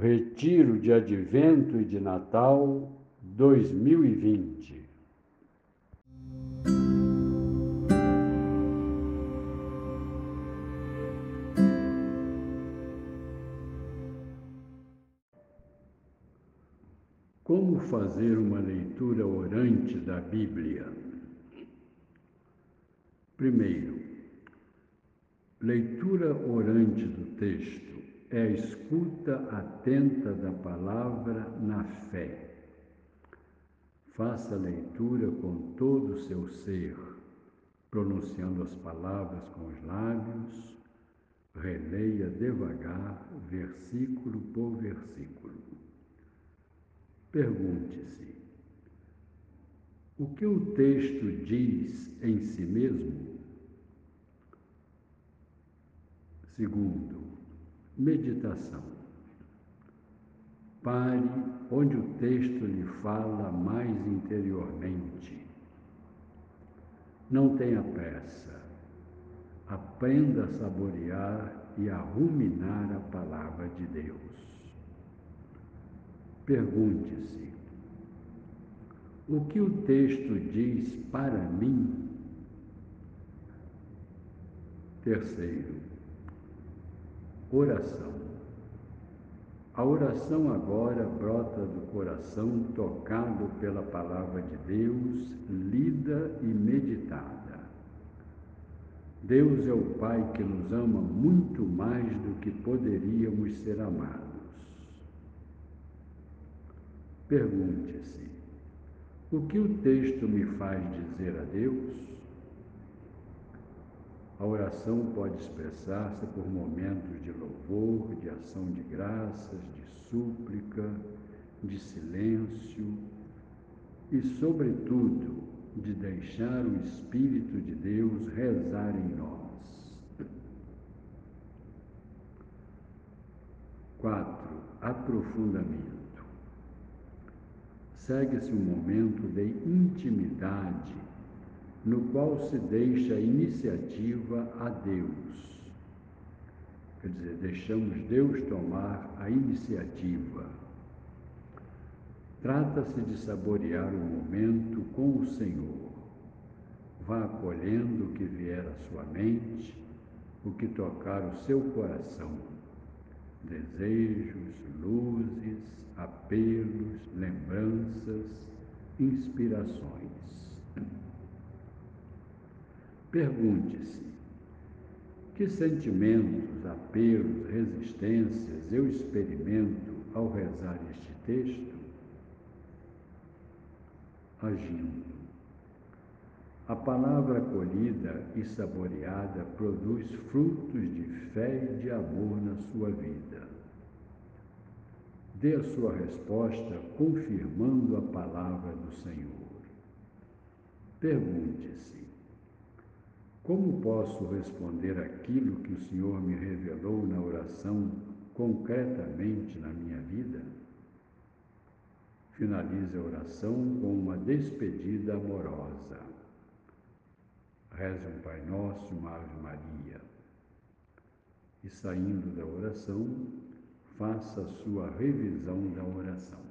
Retiro de Advento e de Natal 2020. Como fazer uma leitura orante da Bíblia? Primeiro, leitura orante do texto é a escuta atenta da palavra na fé. Faça a leitura com todo o seu ser, pronunciando as palavras com os lábios, releia devagar, versículo por versículo. Pergunte-se: o que o texto diz em si mesmo? Segundo, Meditação. Pare onde o texto lhe fala mais interiormente. Não tenha pressa. Aprenda a saborear e a ruminar a palavra de Deus. Pergunte-se: o que o texto diz para mim? Terceiro, Oração. A oração agora brota do coração tocado pela palavra de Deus, lida e meditada. Deus é o Pai que nos ama muito mais do que poderíamos ser amados. Pergunte-se: o que o texto me faz dizer a Deus? A oração pode expressar-se por momentos de louvor, de ação de graças, de súplica, de silêncio e, sobretudo, de deixar o Espírito de Deus rezar em nós. 4. Aprofundamento. Segue-se um momento de intimidade no qual se deixa a iniciativa a Deus. Quer dizer, deixamos Deus tomar a iniciativa. Trata-se de saborear o momento com o Senhor. Vá acolhendo o que vier à sua mente, o que tocar o seu coração. Desejos, luzes, apelos, lembranças, inspirações. Pergunte-se: que sentimentos, apelos, resistências eu experimento ao rezar este texto? Agindo. A palavra acolhida e saboreada produz frutos de fé e de amor na sua vida. Dê a sua resposta confirmando a palavra do Senhor. Pergunte-se: como posso responder aquilo que o Senhor me revelou na oração concretamente na minha vida? Finalize a oração com uma despedida amorosa. Reze um Pai Nosso, uma Ave Maria. E saindo da oração, faça a sua revisão da oração.